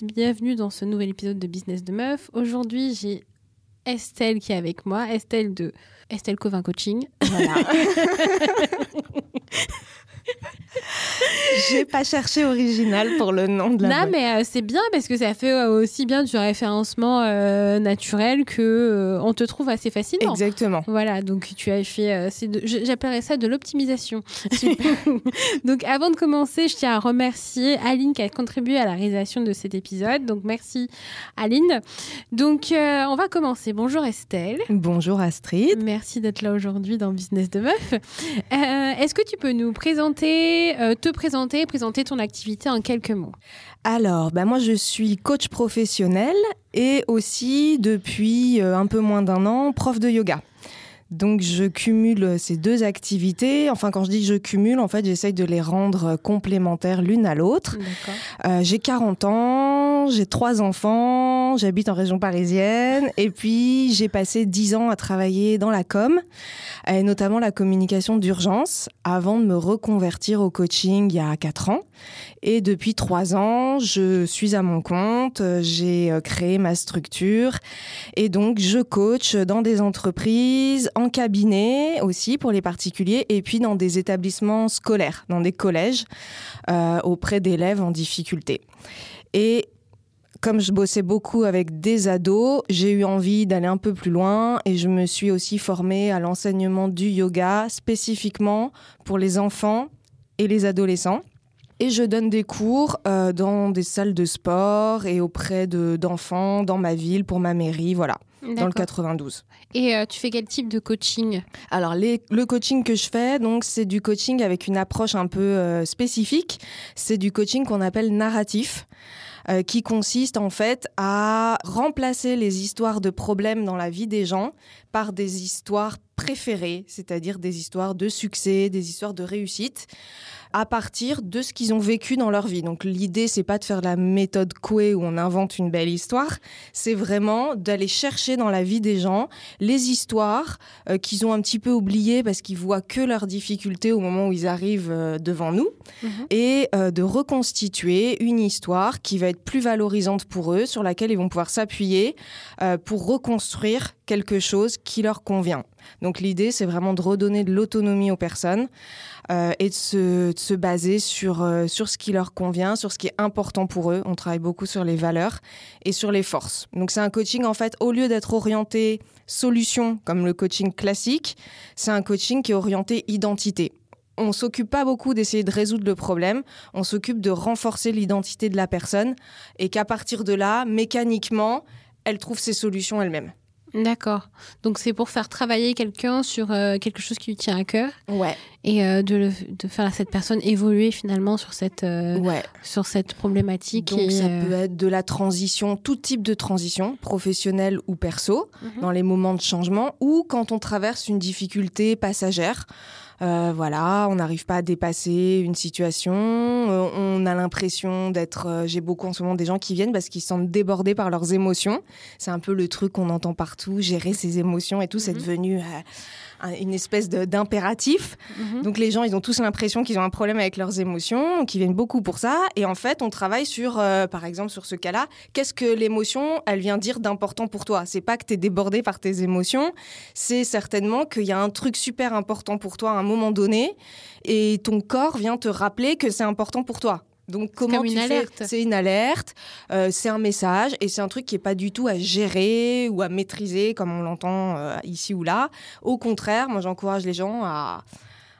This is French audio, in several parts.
Tous, bienvenue dans ce nouvel épisode de Business de Meuf. Aujourd'hui, j'ai Estelle qui est avec moi, Estelle de Estelle Covin Coaching. Voilà. J'ai pas cherché original pour le nom de la Non, boîte. mais euh, c'est bien parce que ça fait euh, aussi bien du référencement euh, naturel que euh, on te trouve assez facilement. Exactement. Voilà, donc tu as fait, euh, j'appellerais ça de l'optimisation. donc avant de commencer, je tiens à remercier Aline qui a contribué à la réalisation de cet épisode. Donc merci Aline. Donc euh, on va commencer. Bonjour Estelle. Bonjour Astrid. Merci d'être là aujourd'hui dans Business de Meuf. Euh, Est-ce que tu peux nous présenter, euh, te présenter, présenter ton activité en quelques mots Alors, bah moi je suis coach professionnel et aussi depuis euh, un peu moins d'un an prof de yoga. Donc je cumule ces deux activités. Enfin quand je dis je cumule, en fait j'essaye de les rendre complémentaires l'une à l'autre. Euh, j'ai 40 ans, j'ai trois enfants, j'habite en région parisienne et puis j'ai passé 10 ans à travailler dans la com, notamment la communication d'urgence, avant de me reconvertir au coaching il y a 4 ans. Et depuis 3 ans, je suis à mon compte, j'ai euh, créé ma structure et donc je coach dans des entreprises, en cabinet aussi pour les particuliers et puis dans des établissements scolaires, dans des collèges euh, auprès d'élèves en difficulté. Et comme je bossais beaucoup avec des ados, j'ai eu envie d'aller un peu plus loin et je me suis aussi formée à l'enseignement du yoga spécifiquement pour les enfants et les adolescents. Et je donne des cours euh, dans des salles de sport et auprès de- d'enfants dans ma ville, pour ma mairie, voilà, dans le D'accord. 92. Et euh, tu fais quel type de coaching? Alors, les- le coaching que je fais, donc, c'est du coaching avec une approche un peu euh, spécifique. C'est du coaching qu'on appelle narratif, euh, qui consiste en fait à remplacer les histoires de problèmes dans la vie des gens par des histoires préférées, c'est-à-dire des histoires de succès, des histoires de réussite à partir de ce qu'ils ont vécu dans leur vie. Donc l'idée c'est pas de faire la méthode Coué où on invente une belle histoire, c'est vraiment d'aller chercher dans la vie des gens les histoires euh, qu'ils ont un petit peu oubliées parce qu'ils voient que leurs difficultés au moment où ils arrivent euh, devant nous Mhm. et euh, de reconstituer une histoire qui va être plus valorisante pour eux, sur laquelle ils vont pouvoir s'appuyer pour reconstruire quelque chose qui leur convient. Donc l'idée, c'est vraiment de redonner de l'autonomie aux personnes euh, et de se, baser sur, euh, sur ce qui leur convient, sur ce qui est important pour eux. On travaille beaucoup sur les valeurs et sur les forces. Donc c'est un coaching, en fait, au lieu d'être orienté solution, comme le coaching classique, c'est un coaching qui est orienté identité on s'occupe pas beaucoup d'essayer de résoudre le problème, on s'occupe de renforcer l'identité de la personne et qu'à partir de là, mécaniquement, elle trouve ses solutions elle-même. D'accord. Donc c'est pour faire travailler quelqu'un sur euh, quelque chose qui lui tient à cœur Ouais, et euh, de, le- de faire cette personne évoluer finalement sur cette, euh, ouais. sur cette problématique. Donc et, ça peut être de la transition, tout type de transition, professionnelle ou perso, Mhm. dans les moments de changement ou quand on traverse une difficulté passagère. Euh, voilà, on n'arrive pas à dépasser une situation, euh, on a l'impression d'être. euh, J'ai beaucoup en ce moment des gens qui viennent parce qu'ils se sentent débordés par leurs émotions. C'est un peu le truc qu'on entend partout, gérer ses émotions et tout, c'est Mhm. devenu un- une espèce d'impératif. Mhm. Donc les gens, ils ont tous l'impression qu'ils ont un problème avec leurs émotions, qu'ils viennent beaucoup pour ça. Et en fait, on travaille sur, euh, par exemple, sur ce cas-là, qu'est-ce que l'émotion, elle vient dire d'important pour toi? C'est pas que tu es débordé par tes émotions, c'est certainement qu'il y a un truc super important pour toi à un moment donné, et ton corps vient te rappeler que c'est important pour toi. Donc comment comme tu une alerte. C'est une alerte, euh, c'est un message et c'est un truc qui est pas du tout à gérer ou à maîtriser comme on l'entend euh, ici ou là. Au contraire, moi j'encourage les gens à,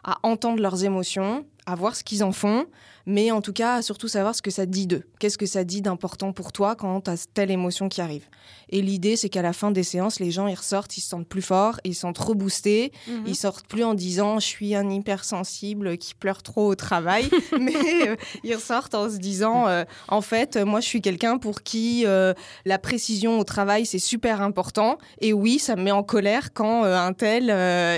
à entendre leurs émotions, à voir ce qu'ils en font, mais en tout cas surtout savoir ce que ça dit d'eux. Qu'est-ce que ça dit d'important pour toi quand tu as telle émotion qui arrive. Et l'idée, c'est qu'à la fin des séances, les gens ils ressortent, ils se sentent plus forts, ils se sentent reboostés, Mhm. ils sortent plus en disant je suis un hypersensible qui pleure trop au travail, mais euh, ils ressortent en se disant euh, en fait, euh, moi je suis quelqu'un pour qui euh, la précision au travail c'est super important. Et oui, ça me met en colère quand un tel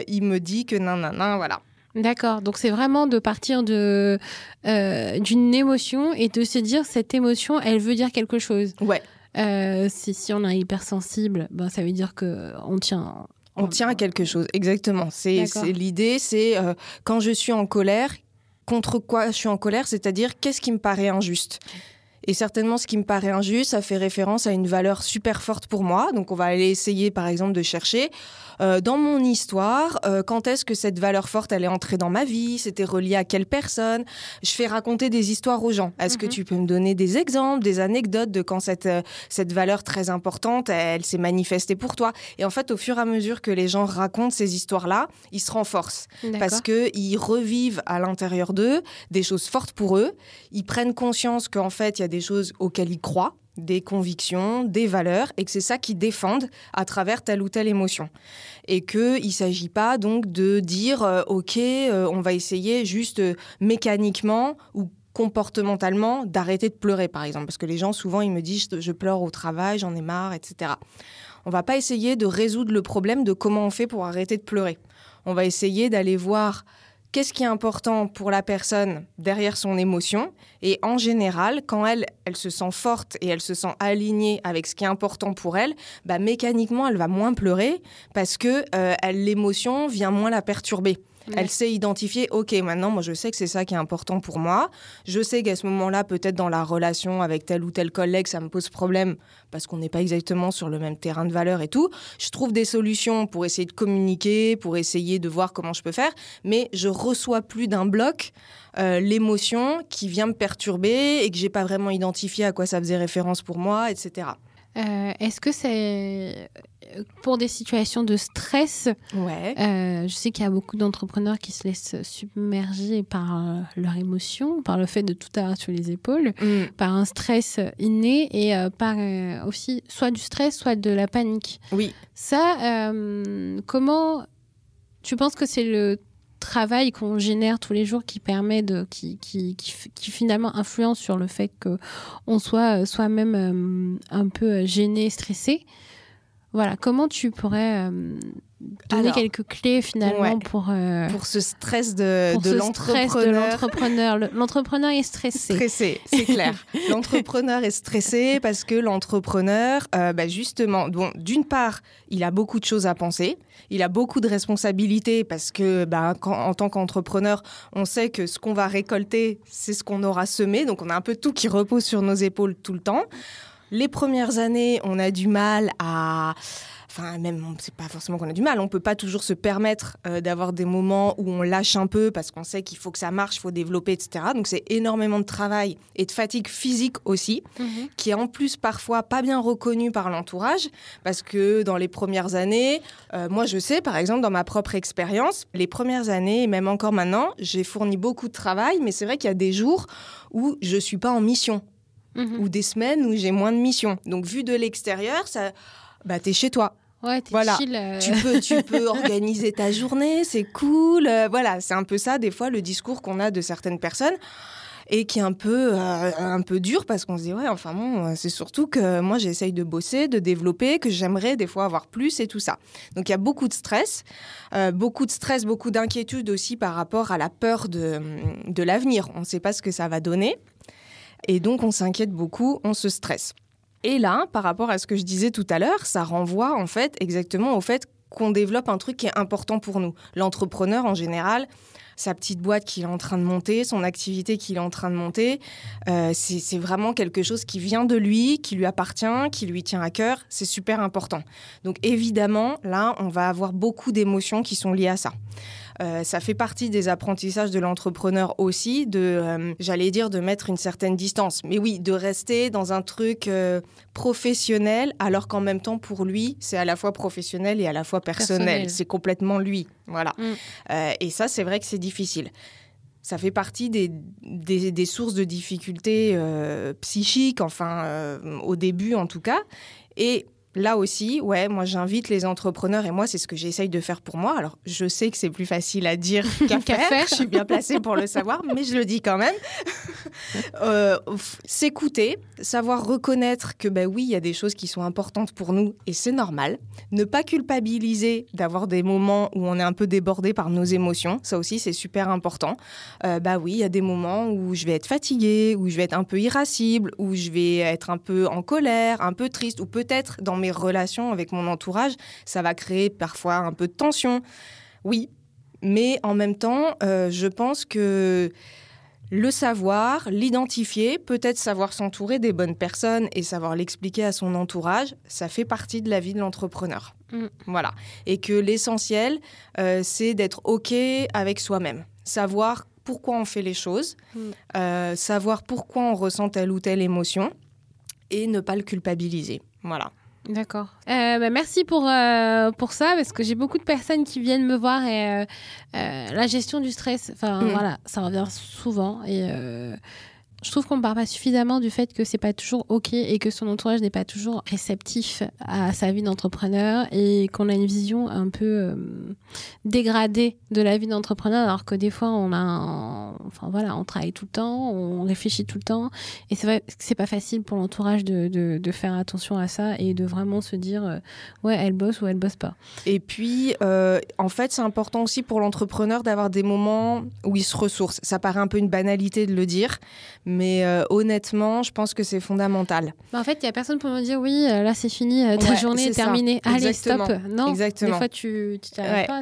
il me dit que nan nan nan, voilà. D'accord. Donc c'est vraiment de partir de euh, d'une émotion et de se dire cette émotion, elle veut dire quelque chose. Ouais. Euh, si, si on est hypersensible, ben, ça veut dire que on tient. On tient à quelque chose, exactement. C'est l'idée, c'est euh, quand je suis en colère, contre quoi je suis en colère, c'est-à-dire qu'est-ce qui me paraît injuste? Et certainement, ce qui me paraît injuste, ça fait référence à une valeur super forte pour moi. Donc, on va aller essayer, par exemple, de chercher euh, dans mon histoire, euh, quand est-ce que cette valeur forte, elle est entrée dans ma vie? C'était relié à quelle personne? Je fais raconter des histoires aux gens. Est-ce que mhm. tu peux me donner des exemples, des anecdotes de quand cette, euh, cette valeur très importante, elle, s'est manifestée pour toi? Et en fait, au fur et à mesure que les gens racontent ces histoires-là, ils se renforcent. Parce qu'ils revivent à l'intérieur d'eux des choses fortes pour eux. Ils prennent conscience qu'en fait, il y a des choses auxquelles ils croient des convictions, des valeurs, et que c'est ça qu'ils défendent à travers telle ou telle émotion. Et qu'il ne s'agit pas donc de dire, euh, OK, euh, on va essayer juste euh, mécaniquement ou comportementalement d'arrêter de pleurer, par exemple. Parce que les gens, souvent, ils me disent, je pleure au travail, j'en ai marre, etc. On va pas essayer de résoudre le problème de comment on fait pour arrêter de pleurer. On va essayer d'aller voir qu'est-ce qui est important pour la personne derrière son émotion? Et en général, quand elle, elle se sent forte et elle se sent alignée avec ce qui est important pour elle, bah, mécaniquement, elle va moins pleurer parce que euh, l'émotion vient moins la perturber. Elle sait identifier, ok, maintenant, moi, je sais que c'est ça qui est important pour moi. Je sais qu'à ce moment-là, peut-être dans la relation avec tel ou tel collègue, ça me pose problème parce qu'on n'est pas exactement sur le même terrain de valeur et tout. Je trouve des solutions pour essayer de communiquer, pour essayer de voir comment je peux faire, mais je reçois plus d'un bloc euh, l'émotion qui vient me perturber et que j'ai pas vraiment identifié à quoi ça faisait référence pour moi, etc. Euh, est-ce que c'est pour des situations de stress ouais. Euh, je sais qu'il y a beaucoup d'entrepreneurs qui se laissent submerger par leur émotion, par le fait de tout avoir sur les épaules, mm. par un stress inné et par aussi soit du stress, soit de la panique. Oui. Ça, comment tu penses que c'est le travail qu'on génère tous les jours qui permet de qui, qui, qui, finalement influence sur le fait que on soit euh, soi-même euh, un peu euh, gêné, stressé? Voilà, comment tu pourrais donner quelques clés finalement pour pour ce stress de, de l'entrepreneur. L'entrepreneur est stressé. Stressé, c'est clair. l'entrepreneur est stressé parce que l'entrepreneur, bah, justement, bon, d'une part, il a beaucoup de choses à penser il a beaucoup de responsabilités parce que, bah, en tant qu'entrepreneur, on sait que ce qu'on va récolter, c'est ce qu'on aura semé. Donc, on a un peu tout qui repose sur nos épaules tout le temps. Les premières années, on a du mal à enfin même c'est pas forcément qu'on a du mal, on peut pas toujours se permettre euh, d'avoir des moments où on lâche un peu parce qu'on sait qu'il faut que ça marche, il faut développer, etc. Donc c'est énormément de travail et de fatigue physique aussi, mhm. qui est en plus parfois pas bien reconnu par l'entourage parce que dans les premières années, euh, moi je sais par exemple dans ma propre expérience, les premières années et même encore maintenant, j'ai fourni beaucoup de travail, mais c'est vrai qu'il y a des jours où je suis pas en mission. Mhm. ou des semaines où j'ai moins de missions. Donc vu de l'extérieur, ça bah t'es chez toi. Ouais, voilà. Euh. Tu peux, tu peux organiser ta journée, c'est cool. Euh, voilà, c'est un peu ça des fois le discours qu'on a de certaines personnes et qui est un peu, euh, un peu dur parce qu'on se dit ouais, enfin bon, c'est surtout que moi j'essaye de bosser, de développer, que j'aimerais des fois avoir plus et tout ça. Donc il y a beaucoup de stress, beaucoup de stress, beaucoup d'inquiétude aussi par rapport à la peur de, de l'avenir. On ne sait pas ce que ça va donner. Et donc on s'inquiète beaucoup, on se stresse. Et là, par rapport à ce que je disais tout à l'heure, ça renvoie en fait exactement au fait qu'on développe un truc qui est important pour nous. L'entrepreneur en général, sa petite boîte qu'il est en train de monter, son activité qu'il est en train de monter, euh, c'est vraiment quelque chose qui vient de lui, qui lui appartient, qui lui tient à cœur. C'est super important. Donc évidemment, là, on va avoir beaucoup d'émotions qui sont liées à ça. Euh, ça fait partie des apprentissages de l'entrepreneur aussi, de, euh, j'allais dire, de mettre une certaine distance. Mais oui, de rester dans un truc euh, professionnel, alors qu'en même temps, pour lui, c'est à la fois professionnel et à la fois personnel. C'est complètement lui. Voilà. Mm. et ça, c'est vrai que c'est difficile ça fait partie des, des, sources de difficultés psychiques, enfin, au début en tout cas. Et là aussi, ouais, moi j'invite les entrepreneurs et moi c'est ce que j'essaye de faire pour moi. Alors je sais que c'est plus facile à dire qu'à faire. Je suis bien placée pour le savoir, mais je le dis quand même. Euh, s'écouter, savoir reconnaître que ben oui, il y a des choses qui sont importantes pour nous et c'est normal. Ne pas culpabiliser d'avoir des moments où on est un peu débordé par nos émotions. Ça aussi c'est super important. Euh, bah oui, il y a des moments où je vais être fatiguée, où je vais être un peu irascible, où je vais être un peu en colère, un peu triste, ou peut-être dans mes relations avec mon entourage, ça va créer parfois un peu de tension. Oui, mais en même temps, euh, je pense que le savoir, l'identifier, peut-être savoir s'entourer des bonnes personnes et savoir l'expliquer à son entourage, ça fait partie de la vie de l'entrepreneur. Mm. Voilà. Et que l'essentiel, euh, c'est d'être OK avec soi-même. Savoir pourquoi on fait les choses, Mm. euh, savoir pourquoi on ressent telle ou telle émotion et ne pas le culpabiliser. Voilà. D'accord. Euh, bah, merci pour, euh, pour ça, parce que j'ai beaucoup de personnes qui viennent me voir et euh, la gestion du stress, enfin Mm. voilà, ça revient souvent. Et je trouve qu'on ne parle pas suffisamment du fait que c'est pas toujours OK et que son entourage n'est pas toujours réceptif à sa vie d'entrepreneur et qu'on a une vision un peu euh, dégradée de la vie d'entrepreneur, alors que des fois, on a enfin voilà, on travaille tout le temps, on réfléchit tout le temps. Et c'est vrai c'est pas facile pour l'entourage de, faire attention à ça et de vraiment se dire euh, ouais, elle bosse ou elle bosse pas. Et puis, euh, en fait, c'est important aussi pour l'entrepreneur d'avoir des moments où il se ressource. Ça paraît un peu une banalité de le dire, euh, honnêtement, je pense que c'est fondamental. Bah, en fait, il y a personne pour me dire oui, euh, là c'est fini, euh, ta Ouais, journée est terminée. Allez, Exactement. stop. Non, Exactement. des fois tu t'arrêtes Ouais. pas.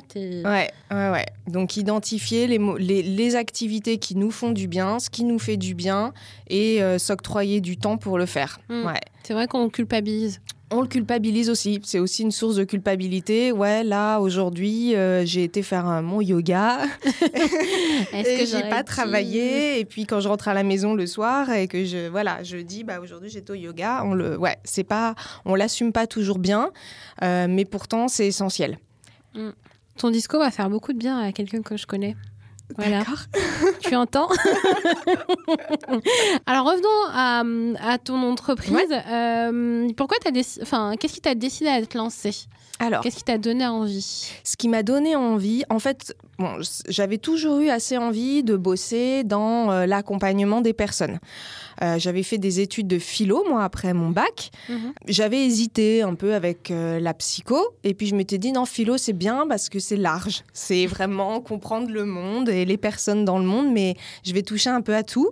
Ouais, ouais, ouais. Donc, identifier les, les, les activités qui nous font du bien, ce qui nous fait du bien, et euh, s'octroyer du temps pour le faire. Mm. Ouais. C'est vrai qu'on culpabilise. On le culpabilise aussi. C'est aussi une source de culpabilité. Ouais, là, aujourd'hui, euh, j'ai été faire mon yoga. Est-ce que j'ai pas travaillé et puis quand je rentre à la maison le soir et que je voilà je dis bah aujourd'hui j'étais au yoga on le ouais c'est pas on l'assume pas toujours bien euh, mais pourtant c'est essentiel Ton discours va faire beaucoup de bien à quelqu'un que je connais. Voilà. Tu entends Alors revenons à, à ton entreprise. Euh, pourquoi t'as enfin, qu'est-ce qui t'a décidé à te lancer? Alors Qu'est-ce qui t'a donné envie? Ce qui m'a donné envie en fait bon j'avais toujours eu assez envie de bosser dans euh, l'accompagnement des personnes Euh, j'avais fait des études de philo moi après mon bac Mhm. J'avais hésité un peu avec euh, la psycho, et puis je m'étais dit non, philo c'est bien parce que c'est large. C'est vraiment comprendre le monde et les personnes dans le monde, mais je vais toucher un peu à tout.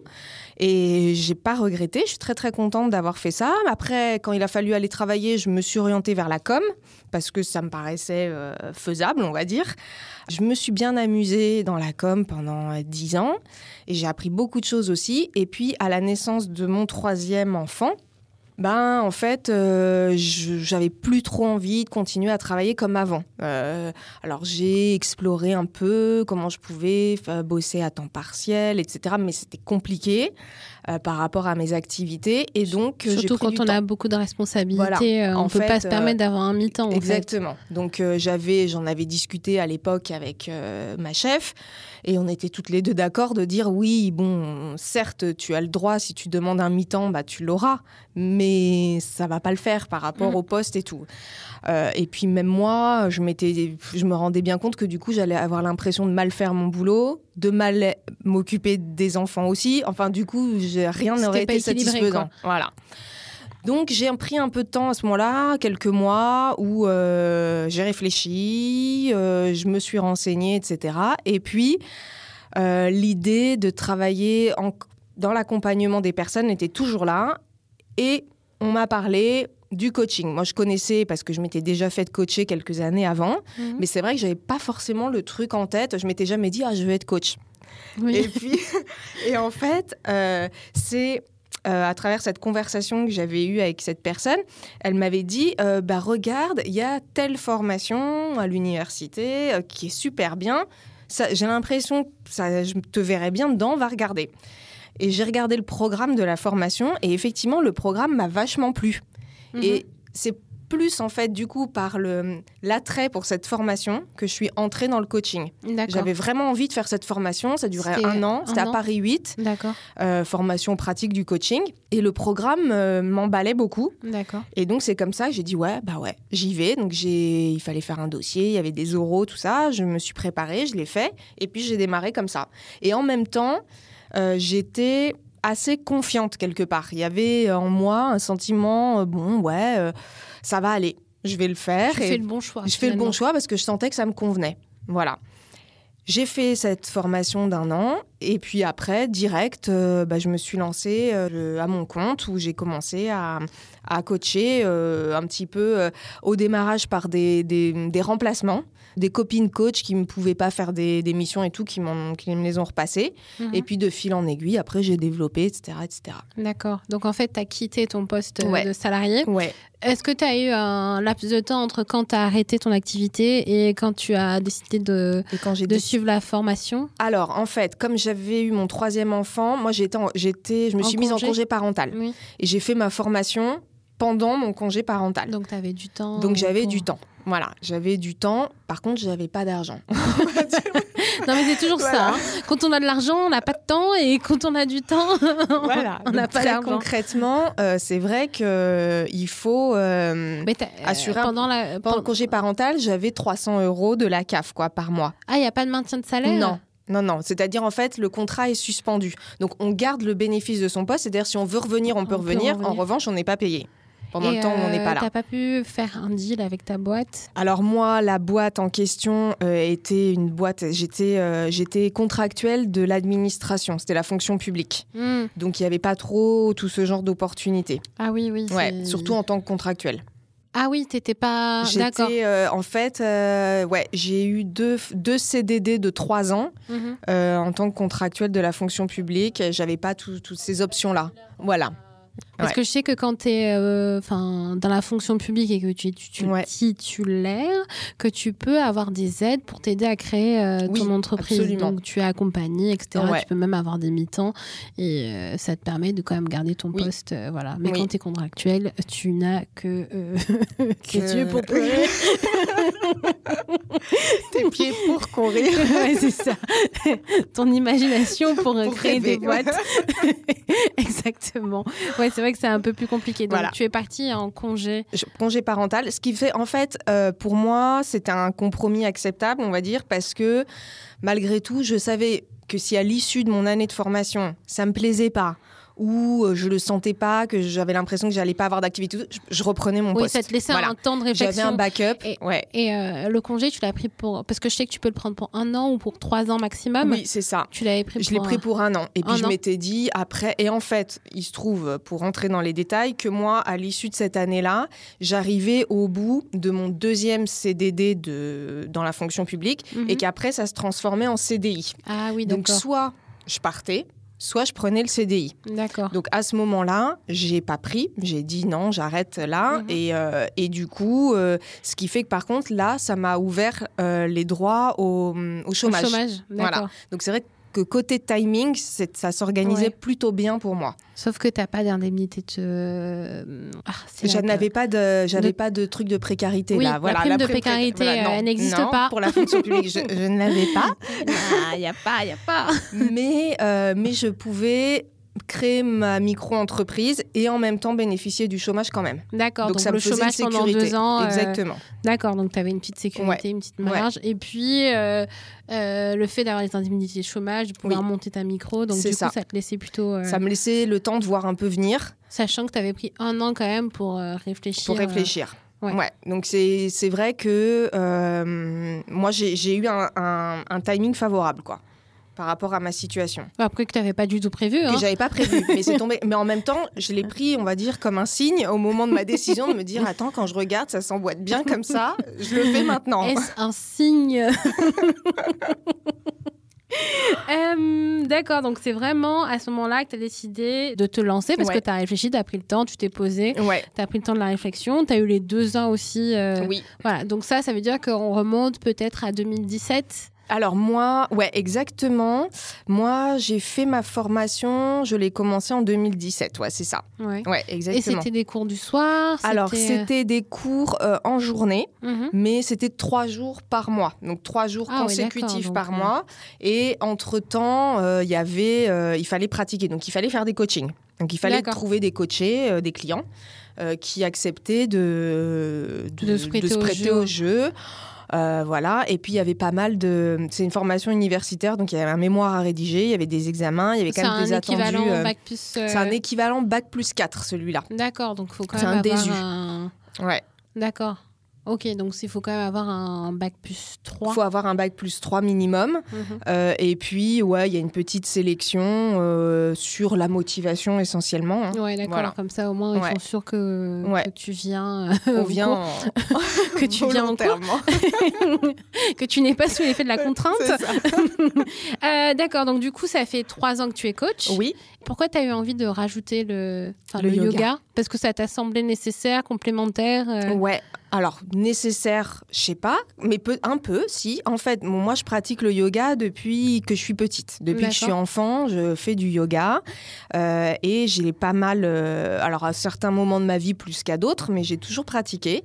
Et j'ai pas regretté, je suis très très contente d'avoir fait ça. Après, quand il a fallu aller travailler, je me suis orientée vers la com, parce que ça me paraissait euh, faisable, on va dire. Je me suis bien amusée dans la com pendant euh, dix ans, et j'ai appris beaucoup de choses aussi. Et puis, à la naissance de mon troisième enfant, ben, en fait, euh, j'avais plus trop envie de continuer à travailler comme avant. Euh, alors, j'ai exploré un peu comment je pouvais bosser à temps partiel, etc. Mais c'était compliqué euh, par rapport à mes activités. Et donc, Surtout pris quand du on temps. a beaucoup de responsabilités, Voilà. euh, on En peut pas se euh, permettre d'avoir un mi-temps. en fait. Exactement. Donc j'avais, j'en avais discuté à l'époque avec ma chef et on était toutes les deux d'accord de dire oui, bon, certes, tu as le droit si tu demandes un mi-temps, bah tu l'auras, mais ça va pas le faire par rapport Mhm. au poste et tout. Euh, et puis même moi, je m'étais, je me rendais bien compte que du coup j'allais avoir l'impression de mal faire mon boulot, de mal m'occuper des enfants aussi. Enfin du coup, rien C'était n'aurait été satisfaisant. Voilà. Donc j'ai pris un peu de temps à ce moment-là, quelques mois, où euh, j'ai réfléchi, euh, je me suis renseignée, etc. Et puis euh, l'idée de travailler en- dans l'accompagnement des personnes était toujours là. Et on m'a parlé du coaching. Moi, je connaissais parce que je m'étais déjà fait coacher quelques années avant, Mhm. mais c'est vrai que j'avais pas forcément le truc en tête. Je m'étais jamais dit ah je veux être coach. Oui. Et puis, et en fait, euh, c'est euh, à travers cette conversation que j'avais eue avec cette personne, elle m'avait dit euh, bah regarde, il y a telle formation à l'université qui est super bien. J'ai l'impression que ça, je te verrais bien dedans, va regarder. Et j'ai regardé le programme de la formation et effectivement, le programme m'a vachement plu. Mhm. Et c'est plus en fait du coup par le l'attrait pour cette formation que je suis entrée dans le coaching. J'avais vraiment envie de faire cette formation. Ça durait un an. C'était à Paris 8, D'accord. euh, formation pratique du coaching. Et le programme euh, m'emballait beaucoup. D'accord. Et donc, c'est comme ça que j'ai dit, ouais, bah ouais, j'y vais. Donc, j'ai, il fallait faire un dossier, il y avait des oraux, tout ça. Je me suis préparée, je l'ai fait. Et puis, j'ai démarré comme ça. Et en même temps, euh, j'étais assez confiante quelque part. Il y avait en moi un sentiment, euh, bon, ouais, euh, ça va aller. Je vais le faire. Tu Et- fais le bon choix. je fais le bon choix parce que je sentais que ça me convenait. Voilà. J'ai fait cette formation d'un an et puis après, direct, euh, bah, je me suis lancée euh, à mon compte où j'ai commencé à, à coacher euh, un petit peu euh, au démarrage par des, des, des remplacements des copines coach qui ne pouvaient pas faire des, des missions et tout, qui, qui me les ont repassées. Mhm. Et puis de fil en aiguille, après j'ai développé, etc. etc. D'accord. Donc en fait, tu as quitté ton poste euh, Ouais. de salarié. Ouais. Est-ce que tu as eu un laps de temps entre quand tu as arrêté ton activité et quand tu as décidé de, Et quand j'ai de déc- suivre la formation? Alors, en fait, comme j'avais eu mon troisième enfant, moi j'étais, je me En suis mise en congé congé parental. Oui. Et j'ai fait ma formation pendant mon congé parental. Donc tu avais du temps. Donc j'avais pour- du temps. Voilà, j'avais du temps. Par contre, j'avais pas d'argent. Non, mais c'est toujours Voilà. ça. hein. Quand on a de l'argent, on n'a pas de temps. Et quand on a du temps, voilà. on n'a pas d'argent. concrètement, euh, c'est vrai que euh, faut. euh, Mais Assurer pendant la. pendant le congé parental, j'avais 300 euros de la CAF quoi par mois. Ah, il n'y a pas de maintien de salaire? Non. Non, non. C'est-à-dire, en fait, le contrat est suspendu. Donc, on garde le bénéfice de son poste. C'est-à-dire, si on veut revenir, on peut, On peut revenir. revenir. En revanche, on n'est pas payé. Pendant Et, le temps où on n'est euh, pas là. T'as pas pu faire un deal avec ta boîte? Alors moi, la boîte en question euh, était une boîte, j'étais euh, j'étais contractuelle de l'administration, c'était la fonction publique. Hmm. Donc il n'y avait pas trop tout ce genre d'opportunités. Ah oui, oui. Ouais, surtout en tant que contractuelle. Ah oui, t'étais pas. D'accord. Euh, en fait, euh, ouais, j'ai eu deux, deux CDD de trois ans Mhm. euh, en tant que contractuelle de la fonction publique. J'avais pas tout- toutes ces options-là. Voilà. Parce Ouais. que je sais que quand tu es dans la fonction publique et que tu es tu, Ouais. titulaire, que tu peux avoir des aides pour t'aider à créer euh, Oui, ton entreprise. absolument. Donc tu es accompagné, etc. Ouais. Tu peux même avoir des mi-temps et euh, ça te permet de quand même garder ton Oui. poste. euh, voilà. Mais Oui. quand tu es contractuel, tu n'as que, euh, que Dieu pour pleurer. Tes pieds pour courir. ouais, c'est ça. Ton imagination pour, euh, Pour créer des boîtes. Exactement. Ouais, c'est vrai que c'est un peu plus compliqué. Donc, Voilà. tu es partie en congé. Je- congé parental. Ce qui fait, en fait, euh, pour moi, c'était un compromis acceptable, on va dire, parce que malgré tout, je savais que si à l'issue de mon année de formation, ça me plaisait pas, ou euh, je le sentais pas, que j'avais l'impression que j'allais pas avoir d'activité, je, je reprenais mon Oui, poste. ça te laissait Voilà. un temps de réflexion. J'avais un backup. Et- ouais. Et euh, le congé, tu l'as pris pour. Parce que je sais que tu peux le prendre pour un an ou pour trois ans maximum. Oui, c'est ça. Tu l'avais pris Je l'ai pris pour un an. Et puis un je m'étais dit après. Et en fait, il se trouve, pour rentrer dans les détails, que moi, à l'issue de cette année-là, j'arrivais au bout de mon deuxième CDD de, dans la fonction publique Mhm. et qu'après, ça se transformait en CDI. Ah oui, Donc, d'accord. soit je partais, soit je prenais le CDI. D'accord. Donc, à ce moment-là, j'ai pas pris. J'ai dit non, j'arrête là. Mhm. Et, euh, et du coup, euh, ce qui fait que par contre, là, ça m'a ouvert euh, les droits au, au Au chômage. chômage. Voilà. Donc, c'est vrai que côté timing, ça s'organisait Ouais. plutôt bien pour moi. Sauf que tu n'as pas d'indemnette de. Ah, c'est Je la- n'avais pas de, j'avais de- pas de truc de précarité Oui, là. la Voilà, prime de pré- précarité, voilà, euh, n'existe pas. pour la fonction publique. Je, je ne l'avais pas, Il n'y a pas, il n'y a pas. mais euh, mais je pouvais créer ma micro-entreprise et en même temps bénéficier du chômage quand même. D'accord. Donc, ça le me faisait une chômage pendant deux ans. euh, Exactement. D'accord, donc tu avais une petite sécurité, une petite marge. Et puis, euh, euh, le fait d'avoir les indemnités de chômage, de pouvoir Oui. monter ta micro, donc du coup, ça. ça te laissait plutôt. Ça me laissait le temps de voir un peu venir Sachant que tu avais pris un an quand même pour réfléchir. pour réfléchir. ouais. Ouais. Donc c'est vrai que euh, moi j'ai j'ai eu un, un- un timing favorable quoi par rapport à ma situation. Après que tu n'avais pas du tout prévu. hein. que j'avais pas prévu. mais c'est tombé. Mais en même temps, je l'ai pris, on va dire, comme un signe au moment de ma décision de me dire attends, quand je regarde, ça s'emboîte bien comme ça, je le fais maintenant. Est-ce un signe? Euh, D'accord, donc c'est vraiment à ce moment-là que tu as décidé de te lancer parce Ouais. que tu as réfléchi, tu as pris le temps, tu t'es posé, Ouais, tu as pris le temps de la réflexion, tu as eu les deux ans aussi. euh, oui. Voilà, donc ça, ça veut dire qu'on remonte peut-être à 2017. Alors moi, ouais, exactement. Moi, j'ai fait ma formation, je l'ai commencé en 2017. Ouais, c'est ça. Ouais. Ouais, Et exactement. c'était des cours du soir Alors, c'était, euh, des cours euh, en journée, mhm. mais c'était trois jours par mois. Donc, trois jours Ah consécutifs par donc, euh, mois. Et entre-temps, euh, il y avait, euh, il fallait pratiquer. Donc, il fallait faire des coachings. Donc, il fallait trouver des coachés, euh, des clients euh, qui acceptaient de, De se prêter au jeu. au jeu. Euh, voilà, et puis il y avait pas mal de. C'est une formation universitaire, donc il y avait un mémoire à rédiger, il y avait des examens, il y avait C'est quand même un des attendus. équivalent euh, bac plus. euh, C'est un équivalent bac plus 4, celui-là. D'accord, donc il faut quand C'est même un avoir DSU. un. Ouais. D'accord. Ok, donc il faut quand même avoir un bac plus 3. Il faut avoir un bac plus 3 minimum. Mhm. Euh, et puis, ouais, il y a une petite sélection euh, sur la motivation essentiellement. hein. Ouais, d'accord. Voilà. Comme ça, au moins, ils Ouais. sont sûrs que, Ouais. que tu viens. euh, On vient en- que tu viens en cours, que tu n'es pas sous l'effet de la contrainte. Euh, d'accord, donc du coup, ça fait trois ans que tu es coach. Oui. Pourquoi tu as eu envie de rajouter le, enfin, Le le yoga. yoga? Parce que ça t'a semblé nécessaire, complémentaire euh, Ouais. Alors, nécessaire, je sais pas, mais peu, un peu, si. En fait, bon, moi, je pratique le yoga depuis que je suis petite. Depuis que je suis enfant, je fais du yoga. Euh, et j'ai pas mal, euh, alors à certains moments de ma vie plus qu'à d'autres, mais j'ai toujours pratiqué.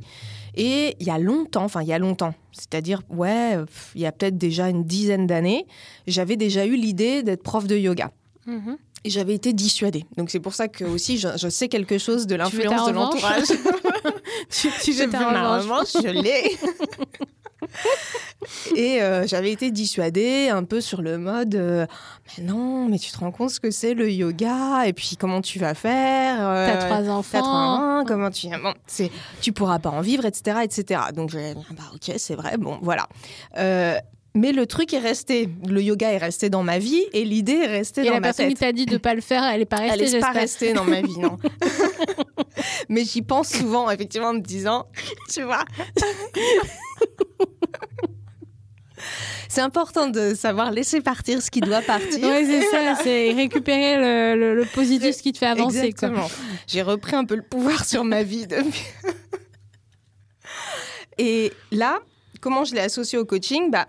Et il y a longtemps, enfin il y a longtemps, c'est-à-dire, ouais, il y a peut-être déjà une dizaine d'années, j'avais déjà eu l'idée d'être prof de yoga. mhm. Et j'avais été dissuadée. Donc c'est pour ça que aussi je, je sais quelque chose de l'influence de l'entourage. Je veux veux ta ma revanche. je l'ai. Et euh, j'avais été dissuadée un peu sur le mode euh, mais non, mais tu te rends compte ce que c'est le yoga? Et puis comment tu vas faire? Euh, T'as trois T'as enfants. trois enfants, comment tu bon, c'est tu pourras pas en vivre, etc., etc. Donc j'ai dit, bah ok, c'est vrai, bon voilà. Mais le truc est resté, le yoga est resté dans ma vie et l'idée est restée Et dans la ma personne tête. qui t'a dit de pas le faire, elle est pas restée. Elle n'est pas restée dans ma vie, non. Mais j'y pense souvent, effectivement, en me disant, tu vois. C'est important de savoir laisser partir ce qui doit partir. Ouais, c'est ça, c'est récupérer le, le- le positif, ce qui te fait avancer. Exactement. J'ai repris un peu le pouvoir sur ma vie depuis. Et là, comment je l'ai associé au coaching? Bah,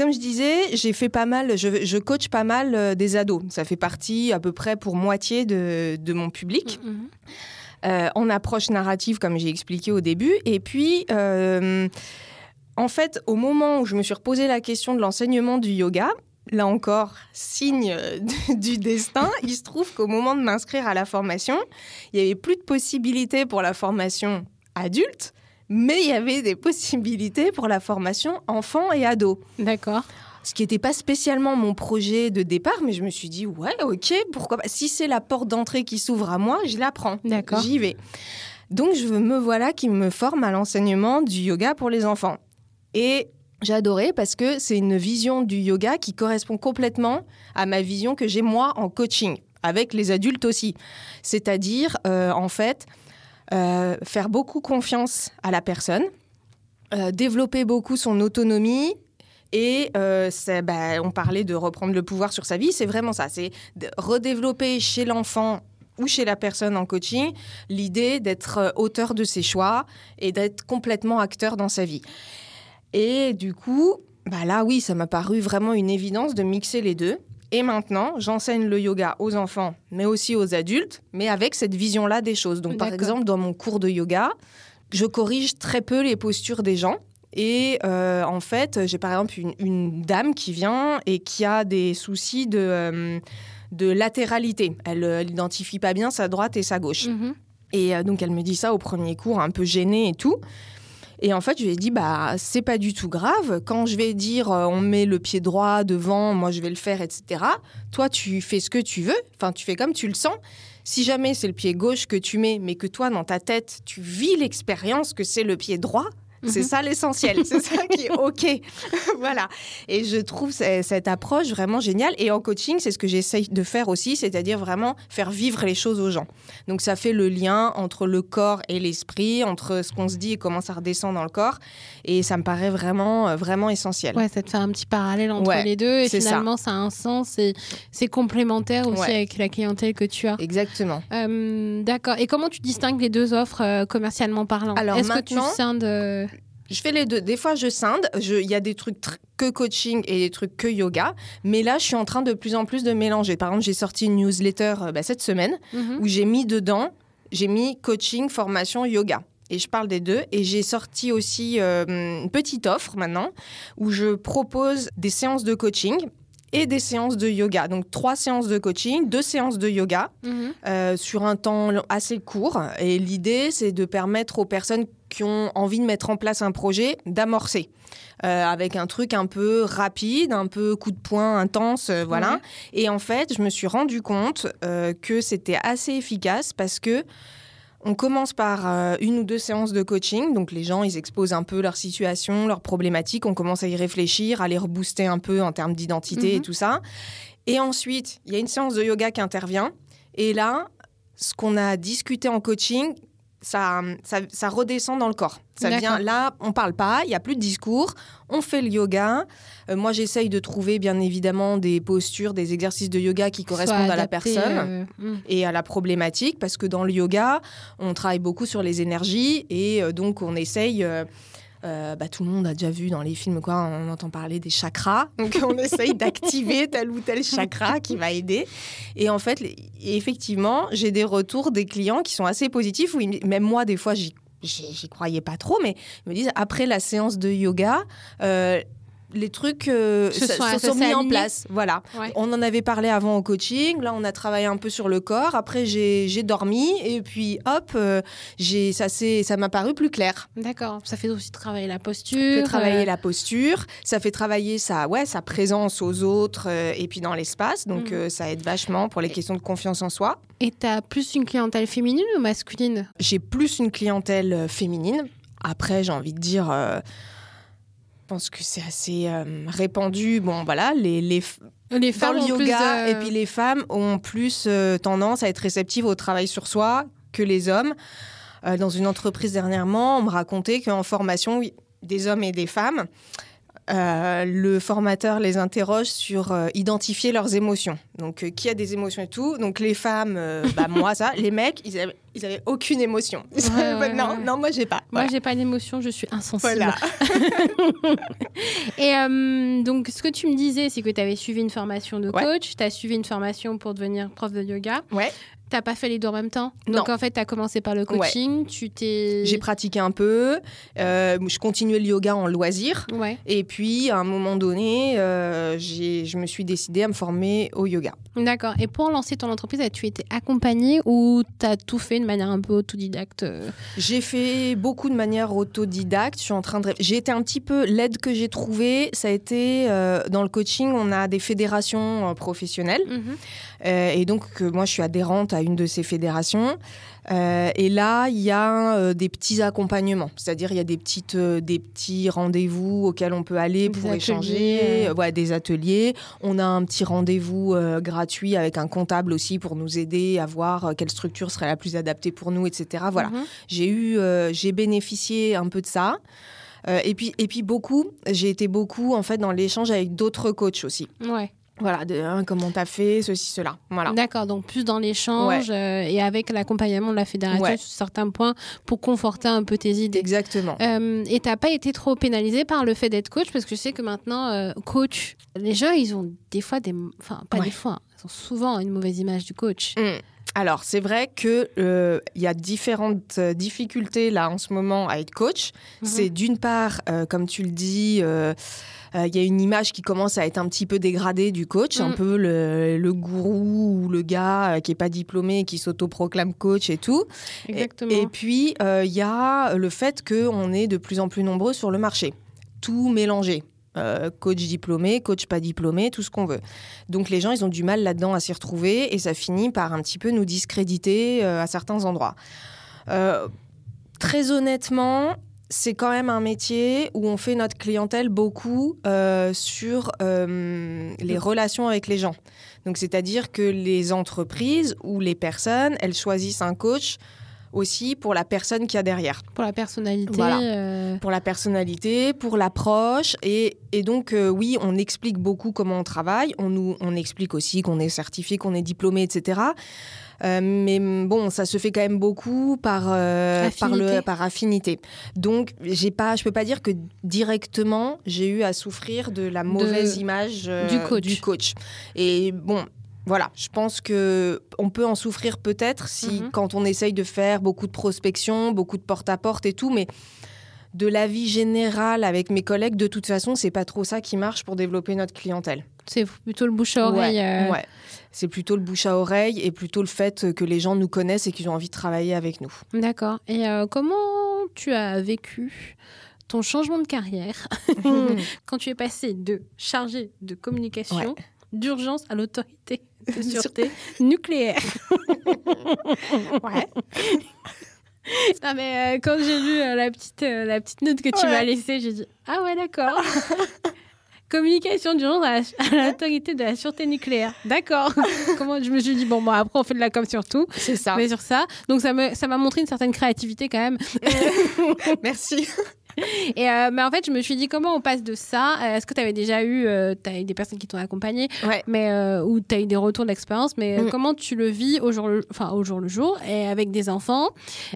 Comme je disais, j'ai fait pas mal, je, je coach pas mal euh, des ados. Ça fait partie à peu près pour moitié de, de mon public. Mhm. euh, en approche narrative, comme j'ai expliqué au début. Et puis, euh, en fait, au moment où je me suis reposé la question de l'enseignement du yoga, là encore, signe du- du destin, il se trouve qu'au moment de m'inscrire à la formation, il n'y avait plus de possibilités pour la formation adulte, mais il y avait des possibilités pour la formation enfant et ado. D'accord. Ce qui n'était pas spécialement mon projet de départ, mais je me suis dit, ouais, ok, pourquoi pas. Si c'est la porte d'entrée qui s'ouvre à moi, je la prends. D'accord. J'y vais. Donc, je me voilà qui me forme à l'enseignement du yoga pour les enfants. Et j'ai adoré parce que c'est une vision du yoga qui correspond complètement à ma vision que j'ai moi en coaching, avec les adultes aussi. C'est-à-dire, euh, en fait, euh, faire beaucoup confiance à la personne, euh, développer beaucoup son autonomie. Et euh, bah, on parlait de reprendre le pouvoir sur sa vie, c'est vraiment ça. C'est redévelopper chez l'enfant ou chez la personne en coaching l'idée d'être auteur de ses choix et d'être complètement acteur dans sa vie. Et du coup, bah là, oui, ça m'a paru vraiment une évidence de mixer les deux. Et maintenant, j'enseigne le yoga aux enfants, mais aussi aux adultes, mais avec cette vision-là des choses. Donc, par exemple, dans mon cours de yoga, je corrige très peu les postures des gens. Et euh, en fait, j'ai par exemple une, une dame qui vient et qui a des soucis de, euh, de latéralité. Elle n'identifie pas bien sa droite et sa gauche. Mhm. Et euh, donc elle me dit ça au premier cours, un peu gênée et tout. Et en fait, je lui ai dit, bah, c'est pas du tout grave. Quand je vais dire, euh, on met le pied droit devant, moi je vais le faire, etc. Toi, tu fais ce que tu veux. Enfin, tu fais comme tu le sens. Si jamais c'est le pied gauche que tu mets, mais que toi, dans ta tête, tu vis l'expérience que c'est le pied droit, c'est Mhm. ça l'essentiel. c'est ça qui est OK. voilà. Et je trouve ce- cette approche vraiment géniale. Et en coaching, c'est ce que j'essaye de faire aussi, c'est-à-dire vraiment faire vivre les choses aux gens. Donc ça fait le lien entre le corps et l'esprit, entre ce qu'on se dit et comment ça redescend dans le corps. Et ça me paraît vraiment, vraiment essentiel. Ouais, ça te fait un petit parallèle entre Ouais, les deux et c'est ça. finalement ça. a un sens et c'est complémentaire aussi Ouais. avec la clientèle que tu as. Exactement. Euh, D'accord. Et comment tu distingues les deux offres euh, commercialement parlant? Alors Est-ce que tu scindes Je fais les deux. Des fois, je scinde. Il y a des trucs tr- que coaching et des trucs que yoga. Mais là, je suis en train de plus en plus de mélanger. Par exemple, j'ai sorti une newsletter euh, bah, cette semaine mhm. où j'ai mis dedans, j'ai mis coaching, formation, yoga. Et je parle des deux. Et j'ai sorti aussi euh, une petite offre maintenant où je propose des séances de coaching et des séances de yoga. Donc trois séances de coaching, deux séances de yoga Mhm. euh, sur un temps assez court. Et l'idée, c'est de permettre aux personnes qui ont envie de mettre en place un projet d'amorcer. euh, avec un truc un peu rapide, un peu coup de poing intense, euh, voilà. Ouais. Et en fait, je me suis rendu compte euh, que c'était assez efficace parce que On commence par une ou deux séances de coaching. Donc les gens, ils exposent un peu leur situation, leurs problématiques. On commence à y réfléchir, à les rebooster un peu en termes d'identité et Mhm. tout ça. Et ensuite, il y a une séance de yoga qui intervient. Et là, ce qu'on a discuté en coaching, ça, ça, ça redescend dans le corps. Ça vient là, on parle pas, il y a plus de discours, on fait le yoga. Euh, moi, j'essaye de trouver bien évidemment des postures, des exercices de yoga qui correspondent à la personne euh, mm. et à la problématique parce que dans le yoga, on travaille beaucoup sur les énergies et euh, donc on essaye. Euh, bah, tout le monde a déjà vu dans les films quoi, on entend parler des chakras, donc on essaye d'activer tel ou tel chakra qui va aider. Et en fait, effectivement, j'ai des retours des clients qui sont assez positifs. Où même moi, des fois, j'y croyais pas trop, mais ils me disent après la séance de yoga, euh, les trucs euh, Se ça- sont- se ça sont s'est mis en place. Voilà. Ouais. On en avait parlé avant au coaching. Là, on a travaillé un peu sur le corps. Après, j'ai dormi et puis hop, euh, j'ai ça ça m'a paru plus clair. D'accord. Ça fait aussi travailler la Ça posture. fait travailler euh, la posture, ça fait travailler sa ouais sa présence aux autres et puis dans l'espace. Donc Mhm. ça aide vachement pour les Et- questions de confiance en soi. Et t'as plus une clientèle féminine ou masculine? J'ai plus une clientèle féminine. Après, j'ai envie de dire. Je pense que c'est assez euh, répandu. Bon, voilà, les, les, Les dans femmes le yoga de- et puis les femmes ont plus euh, tendance à être réceptives au travail sur soi que les hommes. Euh, dans une entreprise dernièrement, on me racontait qu'en formation, oui, des hommes et des femmes, euh, le formateur les interroge sur euh, identifier leurs émotions. Donc, euh, qui a des émotions et tout. Donc, les femmes, bah, moi, ça. Les mecs, ils avaient, ils avaient aucune émotion. Ouais, ouais, non, non, moi, j'ai pas. Moi, j'ai pas d'émotion, je suis insensible. Voilà. Et donc, ce que tu me disais, c'est que tu avais suivi une formation de coach, tu as suivi une formation pour devenir prof de yoga. Ouais. T'as pas fait les deux en même temps Non. Donc, en fait, tu as commencé par le coaching, tu t'es. J'ai pratiqué un peu. euh, je continuais le yoga en loisir. Ouais, Et puis, à un moment donné, euh, je me suis décidée à me former au yoga. d'accord. Et pour lancer ton entreprise, as-tu été accompagnée ou tu as tout fait de manière un peu autodidacte euh J'ai fait beaucoup de manière autodidacte. Je suis en train de. J'ai été un petit peu l'aide que j'ai trouvée. Ça a été euh, dans le coaching, on a des fédérations professionnelles. Mhm. Et donc, moi, je suis adhérente à une de ces fédérations. Euh, et là, il y a euh, des petits accompagnements. C'est-à-dire, il y a des, petites, euh, des petits rendez-vous auxquels on peut aller Des pour ateliers, échanger. ouais, des ateliers. On a un petit rendez-vous gratuit avec un comptable aussi pour nous aider à voir quelle structure serait la plus adaptée pour nous, etc. Voilà. Mhm. J'ai eu, j'ai bénéficié un peu de ça. Et puis, et puis beaucoup, j'ai été beaucoup en fait dans l'échange avec d'autres coachs aussi. Ouais. Voilà, de hein, comment t'as fait, ceci, cela. Voilà. D'accord, donc plus dans l'échange euh, et avec l'accompagnement de la fédération Ouais. sur certains points pour conforter un peu tes idées. Exactement. Euh, et t'as pas été trop pénalisé par le fait d'être coach parce que je sais que maintenant euh, coach, les gens ils ont des fois des, enfin pas Ouais. des fois, ils ont souvent une mauvaise image du coach. Mm. Alors, c'est vrai qu'il il y a différentes euh, difficultés là en ce moment à être coach. Mhm. C'est d'une part, euh, comme tu le dis, euh, euh, il y a une image qui commence à être un petit peu dégradée du coach, un Mhm. peu le, le gourou ou le gars euh, qui est pas diplômé et qui s'autoproclame coach et tout. Et- Exactement. Et, puis, euh, il y a le fait qu'on est de plus en plus nombreux sur le marché. Tout mélangé. Euh, coach diplômé, coach pas diplômé, tout ce qu'on veut. Donc les gens, ils ont du mal là-dedans à s'y retrouver et ça finit par un petit peu nous discréditer euh, à certains endroits. Euh, très honnêtement, c'est quand même un métier où on fait notre clientèle beaucoup euh, sur euh, les relations avec les gens. Donc c'est-à-dire que les entreprises ou les personnes, elles choisissent un coach aussi pour la personne qu'il y a derrière pour la personnalité. Voilà. euh, pour la personnalité, pour l'approche. Et, et donc, euh, oui, on explique beaucoup comment on travaille. On, nous, on explique aussi qu'on est certifié, qu'on est diplômé, etc. Euh, mais bon, ça se fait quand même beaucoup par, euh, par, Affinité. le, par affinité. Donc, j'ai pas, je peux pas dire que directement, j'ai eu à souffrir de la mauvaise image euh, du coach. du coach. Et bon, voilà, je pense que on peut en souffrir peut-être si Mhm. quand on essaye de faire beaucoup de prospection, beaucoup de porte-à-porte et tout, mais de la vie générale avec mes collègues, de toute façon, c'est pas trop ça qui marche pour développer notre clientèle. c'est plutôt le bouche à oreille. Ouais, euh, ouais. C'est plutôt le bouche à oreille et plutôt le fait que les gens nous connaissent et qu'ils ont envie de travailler avec nous. D'accord. Et euh, comment tu as vécu ton changement de carrière quand tu es passé de chargé de communication d'urgence à l'autorité de sûreté nucléaire? Ouais. non, mais euh, quand j'ai lu euh, la, petite, euh, la petite note que tu Ouais. m'as laissée, j'ai dit Ah ouais, d'accord. Communication d'urgence à à l'autorité de la sûreté nucléaire. D'accord. Comment je me suis dit bon, bon après on fait de la com sur tout, C'est ça. mais sur ça. Donc ça me ça m'a montré une certaine créativité quand même. Merci. Et euh, mais en fait je me suis dit comment on passe de ça? euh, Est-ce que tu avais déjà eu euh, t'as eu des personnes qui t'ont accompagné, Ouais. mais euh, ou tu as eu des retours d'expérience, mais euh, Mm. comment tu le vis au jour le, enfin au jour le jour et avec des enfants,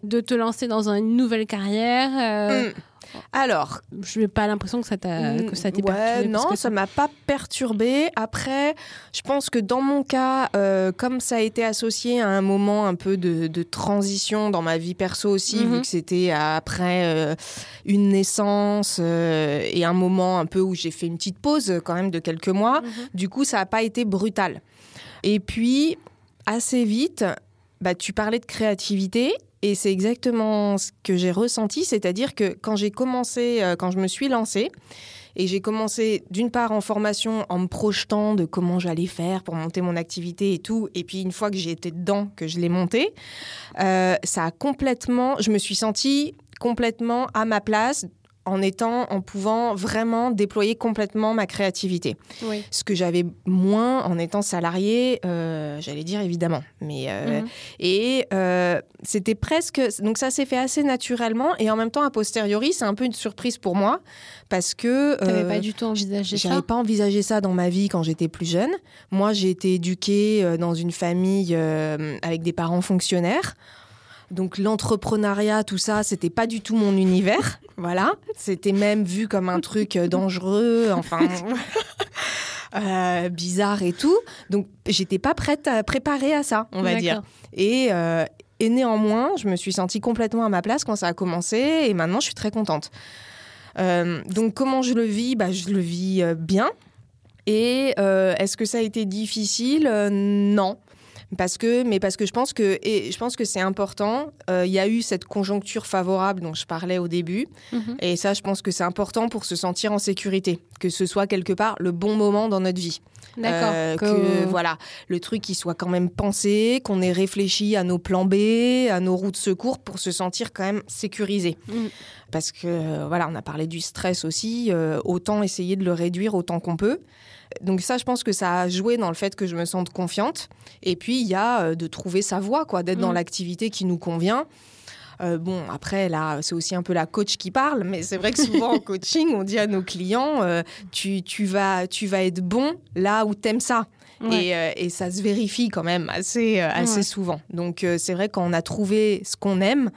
de te lancer dans une nouvelle carrière. euh, Mm. Alors, Je n'ai pas l'impression que ça t'a que ça ouais, perturbé. non, que ça m'a pas perturbé. Après, je pense que dans mon cas, euh, comme ça a été associé à un moment un peu de, de transition dans ma vie perso aussi, Mhm. vu que c'était après euh, une naissance euh, et un moment un peu où j'ai fait une petite pause quand même de quelques mois, Mhm. du coup, ça n'a pas été brutal. Et puis, assez vite, bah, tu parlais de créativité. Et c'est exactement ce que j'ai ressenti, c'est-à-dire que quand j'ai commencé, euh, quand je me suis lancée, et j'ai commencé d'une part en formation en me projetant de comment j'allais faire pour monter mon activité et tout, et puis une fois que j'ai été dedans, que je l'ai montée, euh, ça a complètement, je me suis sentie complètement à ma place en étant, en pouvant vraiment déployer complètement ma créativité Oui. ce que j'avais moins en étant salarié, euh, j'allais dire évidemment. Mais euh, Mhm. et euh, c'était presque donc ça s'est fait assez naturellement et en même temps a posteriori c'est un peu une surprise pour moi parce que n'avais pas du tout envisagé j'avais ça. pas envisagé ça dans ma vie quand j'étais plus jeune. Moi, j'ai été éduquée dans une famille avec des parents fonctionnaires. Donc l'entrepreneuriat, tout ça, c'était pas du tout mon univers. Voilà, c'était même vu comme un truc euh, dangereux, enfin euh, bizarre et tout. Donc j'étais pas prête, à, préparée à ça, on va dire. Et, euh, et néanmoins, je me suis sentie complètement à ma place quand ça a commencé et maintenant je suis très contente. Euh, donc comment je le vis? Bah, Je le vis bien. Et euh, est-ce que ça a été difficile? Euh, Non. Parce que, mais parce que je pense que, et je pense que c'est important. euh, Il y a eu cette conjoncture favorable dont je parlais au début, Mhm. et ça, je pense que c'est important pour se sentir en sécurité, que ce soit quelque part le bon moment dans notre vie. D'accord. Euh, Que- voilà, le truc qui soit quand même pensé, qu'on ait réfléchi à nos plans B, à nos routes de secours pour se sentir quand même sécurisé. Mm. Parce que voilà, on a parlé du stress aussi, euh, autant essayer de le réduire autant qu'on peut. Donc ça, je pense que ça a joué dans le fait que je me sente confiante. Et puis il y a euh, de trouver sa voie, quoi, d'être dans Mm. l'activité qui nous convient. Euh, bon, après, là, c'est aussi un peu la coach qui parle, mais c'est vrai que souvent en coaching, on dit à nos clients, euh, tu, tu, vas, tu vas être bon là où t'aimes ça. Ouais. Et, euh, et ça se vérifie quand même assez, assez Ouais. souvent. Donc c'est vrai quand on a trouvé ce qu'on aime,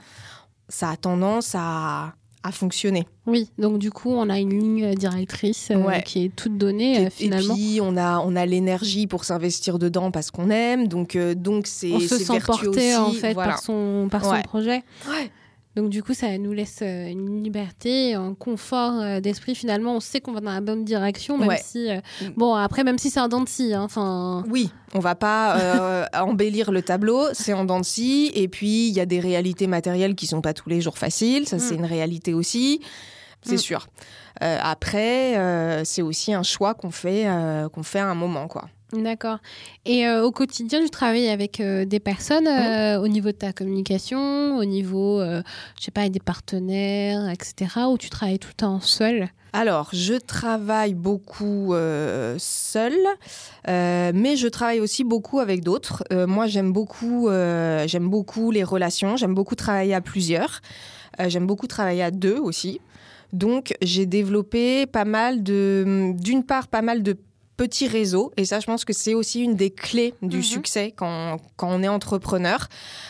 ça a tendance à, à fonctionner. Oui, donc du coup, on a une ligne directrice euh, Ouais. qui est toute donnée euh, finalement. et puis on a, on a l'énergie pour s'investir dedans parce qu'on aime. Donc euh, donc c'est on se sent porté en fait Voilà. par son par son projet. Ouais. Donc du coup, ça nous laisse euh, une liberté, un confort euh, d'esprit. Finalement, on sait qu'on va dans la bonne direction, même Ouais. si euh, Mm. bon après, même si c'est un dent de scie, hein, enfin. Oui, on va pas euh, embellir le tableau, c'est en dents de scie. Et puis, il y a des réalités matérielles qui sont pas tous les jours faciles. Ça, c'est Mm. une réalité aussi, c'est Mm. sûr. Euh, après, c'est aussi un choix qu'on fait, qu'on fait à un moment, quoi. D'accord. Et euh, au quotidien, tu travailles avec euh, des personnes euh, au niveau de ta communication, au niveau, je sais pas, avec des partenaires, etc. Ou tu travailles tout le temps seul Alors, je travaille beaucoup euh, seule, euh, mais je travaille aussi beaucoup avec d'autres. Euh, moi, j'aime beaucoup, j'aime beaucoup les relations. J'aime beaucoup travailler à plusieurs. J'aime beaucoup travailler à deux aussi. Donc, j'ai développé pas mal de, d'une part, pas mal de petits réseaux. Et ça, je pense que c'est aussi une des clés du Mhm. succès quand, quand on est entrepreneur.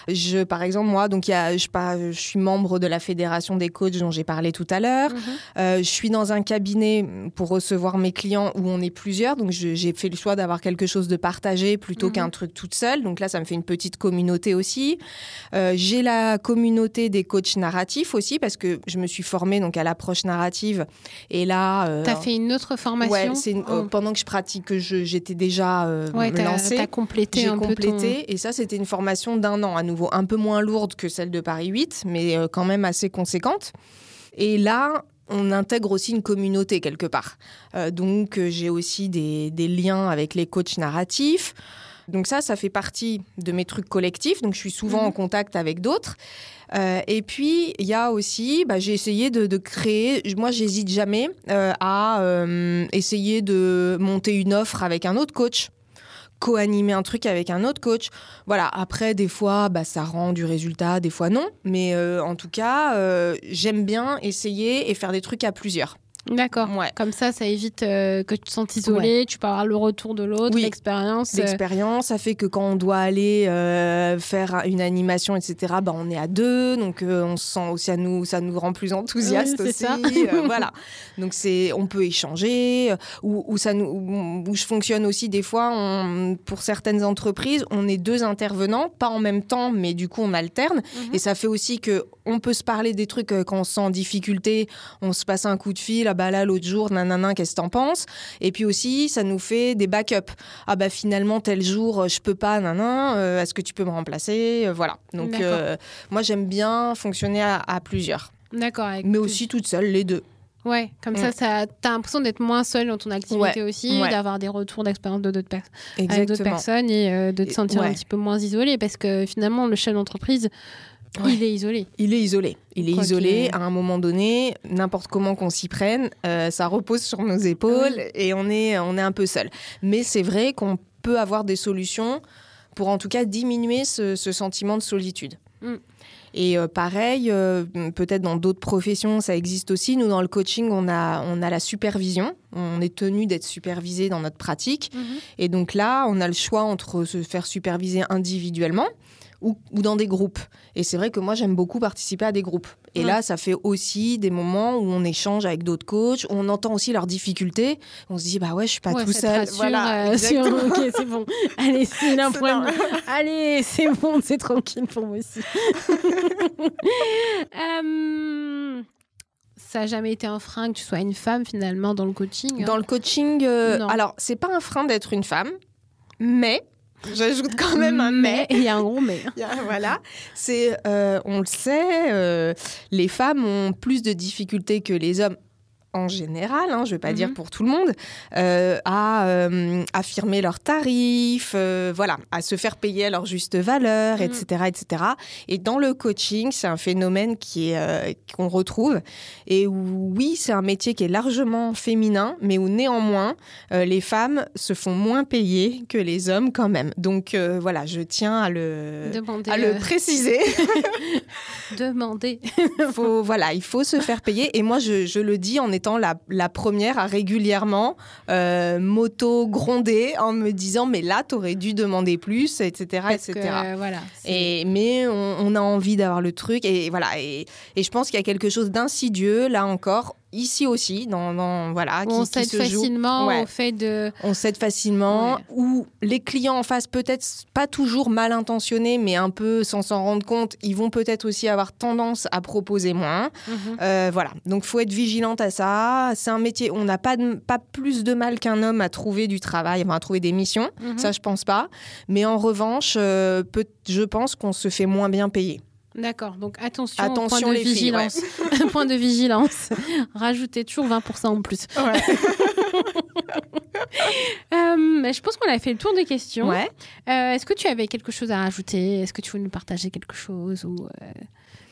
Je, par exemple, moi, donc, il y a, je, pas- je suis membre de la fédération des coachs dont j'ai parlé tout à l'heure. Euh, je suis dans un cabinet pour recevoir mes clients où on est plusieurs, donc j'ai fait le choix d'avoir quelque chose de partagé plutôt Mhm. qu'un truc toute seule. Donc là, ça me fait une petite communauté aussi. Euh, j'ai la communauté des coachs narratifs aussi parce que je me suis formée donc à l'approche narrative et là. euh, T'as fait une autre formation Ouais, une- euh, Oh. pendant que je pratique, que j'étais déjà euh, Ouais, lancée. complété J'ai complété et ça c'était une formation d'un an à nouveau, un peu moins lourde que celle de Paris 8, mais euh, quand même assez conséquente. Et là, on intègre aussi une communauté quelque part. Euh, donc j'ai aussi des, des liens avec les coachs narratifs. Donc ça, ça fait partie de mes trucs collectifs. Donc je suis souvent Mhm. en contact avec d'autres. Euh, et puis il y a aussi, bah, j'ai essayé de, de créer. Moi, j'hésite jamais euh, à euh, essayer de monter une offre avec un autre coach co-animer un truc avec un autre coach. Voilà, après, des fois, bah, ça rend du résultat, des fois non. Mais en tout cas, j'aime bien essayer et faire des trucs à plusieurs. D'accord. Ouais. Comme ça, ça évite euh, que tu te sentes isolé. Tu peux avoir le retour de l'autre, Oui. l'expérience. euh, L'expérience, ça fait que quand on doit aller euh, faire une animation, etc., bah, on est à deux, donc euh, on se sent aussi, ça nous, ça nous rend plus enthousiastes Oui, aussi. ça. voilà. Donc c'est, on peut échanger, ou, ou ça nous, où, où je fonctionne aussi des fois. on- pour certaines entreprises, on est deux intervenants, pas en même temps, mais du coup on alterne, Mhm. et ça fait aussi que on peut se parler des trucs euh, quand on se sent en difficulté, on se passe un coup de fil, ah bah là l'autre jour, nanana, qu'est-ce que t'en penses? Et puis aussi, ça nous fait des backups. Ah bah finalement tel jour euh, je peux pas, nanan, euh, est-ce que tu peux me remplacer? Voilà. Donc euh, moi j'aime bien fonctionner à, à plusieurs, D'accord. mais plus- aussi toute seule, les deux. Ouais, comme Mm. ça, ça t'as l'impression d'être moins seul dans ton activité aussi, ouais. d'avoir des retours d'expérience de d'autres personnes. avec d'autres personnes et euh, de te sentir un petit peu moins isolé parce que finalement le chef d'entreprise Ouais. il est isolé. Il est isolé. Il est Quoi isolé. qu'il- À un moment donné, n'importe comment qu'on s'y prenne, euh, ça repose sur nos épaules Oui. et on est, on est un peu seul. Mais c'est vrai qu'on peut avoir des solutions pour en tout cas diminuer ce, ce sentiment de solitude. Mm. Et euh, pareil, euh, peut-être dans d'autres professions, ça existe aussi. Nous, dans le coaching, on a, on a la supervision. On est tenu d'être supervisé dans notre pratique. Et donc là, on a le choix entre se faire superviser individuellement ou, ou dans des groupes. Et c'est vrai que moi, j'aime beaucoup participer à des groupes. Et Ouais. là, ça fait aussi des moments où on échange avec d'autres coachs, on entend aussi leurs difficultés. On se dit, bah ouais, je suis pas Ouais, tout seul. rassure, voilà, euh, sur- ok, c'est bon. Allez, c'est un problème. Allez, c'est bon, c'est tranquille pour moi aussi. Euh, ça n'a jamais été un frein que tu sois une femme finalement dans le coaching. hein? Dans le coaching, euh, alors, c'est pas un frein d'être une femme, mais, j'ajoute quand même un mais. Il y a un gros mais. Voilà, c'est, euh, on le sait, euh, les femmes ont plus de difficultés que les hommes en général, hein, je ne vais pas Mhm. dire pour tout le monde, euh, à euh, affirmer leurs tarifs, euh, voilà, à se faire payer à leur juste valeur, Mhm. etc., etc. Et dans le coaching, c'est un phénomène qui est, qu'on retrouve et où oui, c'est un métier qui est largement féminin, mais où néanmoins les femmes se font moins payer que les hommes quand même. Donc voilà, je tiens à le Demander. à le préciser. demander. faut, voilà, il faut se faire payer. Et moi, je, je le dis en étant la, la première à régulièrement euh, moto gronder en me disant mais là, t'aurais dû demander plus, etc., Parce etc. que, voilà. Et, mais on, on a envie d'avoir le truc et voilà et, et je pense qu'il y a quelque chose d'insidieux là encore ici aussi dans, dans- voilà on qui, qui s'aide se facilement Ouais. au fait de. On s'aide facilement, Ouais. ou les clients en face, peut-être pas toujours mal intentionnés, mais un peu sans s'en rendre compte, ils vont peut-être aussi avoir tendance à proposer moins. Mhm. Euh, voilà, donc faut être vigilante à ça. C'est un métier on n'a pas, de- pas plus de mal qu'un homme à trouver du travail, enfin, à trouver des missions. Mhm. Ça, je pense pas. Mais en revanche, euh, peut- je pense qu'on se fait moins bien payer. D'accord, donc attention, Attention, point de les filles, vigilance. point de vigilance. Rajoutez toujours 20% en plus. Euh, je pense qu'on a fait le tour des questions. Ouais. Euh, Est-ce que tu avais quelque chose à rajouter? Est-ce que tu voulais nous partager quelque chose ou euh,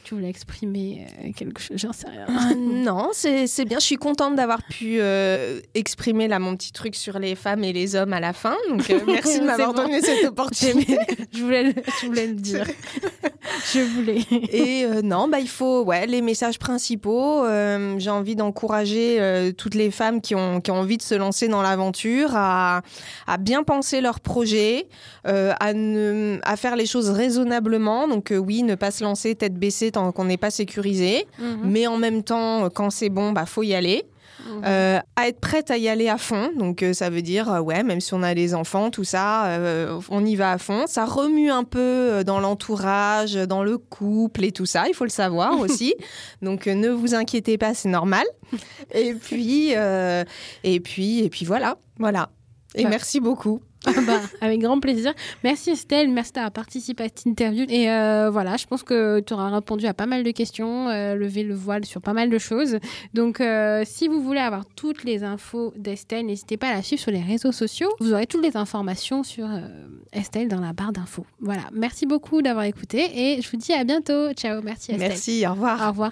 tu voulais exprimer euh, quelque chose J'en sais rien. Ah, non, c'est bien. Je suis contente d'avoir pu euh, exprimer là mon petit truc sur les femmes et les hommes à la fin. Donc euh, merci de m'avoir bon. donné cette opportunité. je, voulais le, je voulais le dire. je voulais. Et euh, non, bah il faut ouais les messages principaux. J'ai envie d'encourager toutes les femmes qui ont qui ont envie de se lancer dans l'aventure à à bien penser leur projet, à ne à faire les choses raisonnablement. Donc oui, ne pas se lancer tête baissée tant qu'on n'est pas sécurisé, Mhm. mais en même temps quand c'est bon, bah faut y aller. Mhm. Euh, à être prête à y aller à fond. Donc, euh, ça veut dire, euh, ouais, même si on a des enfants, tout ça, euh, on y va à fond. Ça remue un peu dans l'entourage, dans le couple et tout ça. Il faut le savoir aussi. Donc, ne vous inquiétez pas, c'est normal. Et puis, et puis, et puis voilà, voilà. Et Bah. merci beaucoup. Ah bah, avec grand plaisir. Merci Estelle, merci d'avoir participé à cette interview. Et euh, voilà, je pense que tu auras répondu à pas mal de questions, euh, levé le voile sur pas mal de choses. Donc euh, si vous voulez avoir toutes les infos d'Estelle, n'hésitez pas à la suivre sur les réseaux sociaux. Vous aurez toutes les informations sur Estelle dans la barre d'infos. Voilà, merci beaucoup d'avoir écouté et je vous dis à bientôt. Ciao, merci Estelle. Merci, au revoir. Au revoir.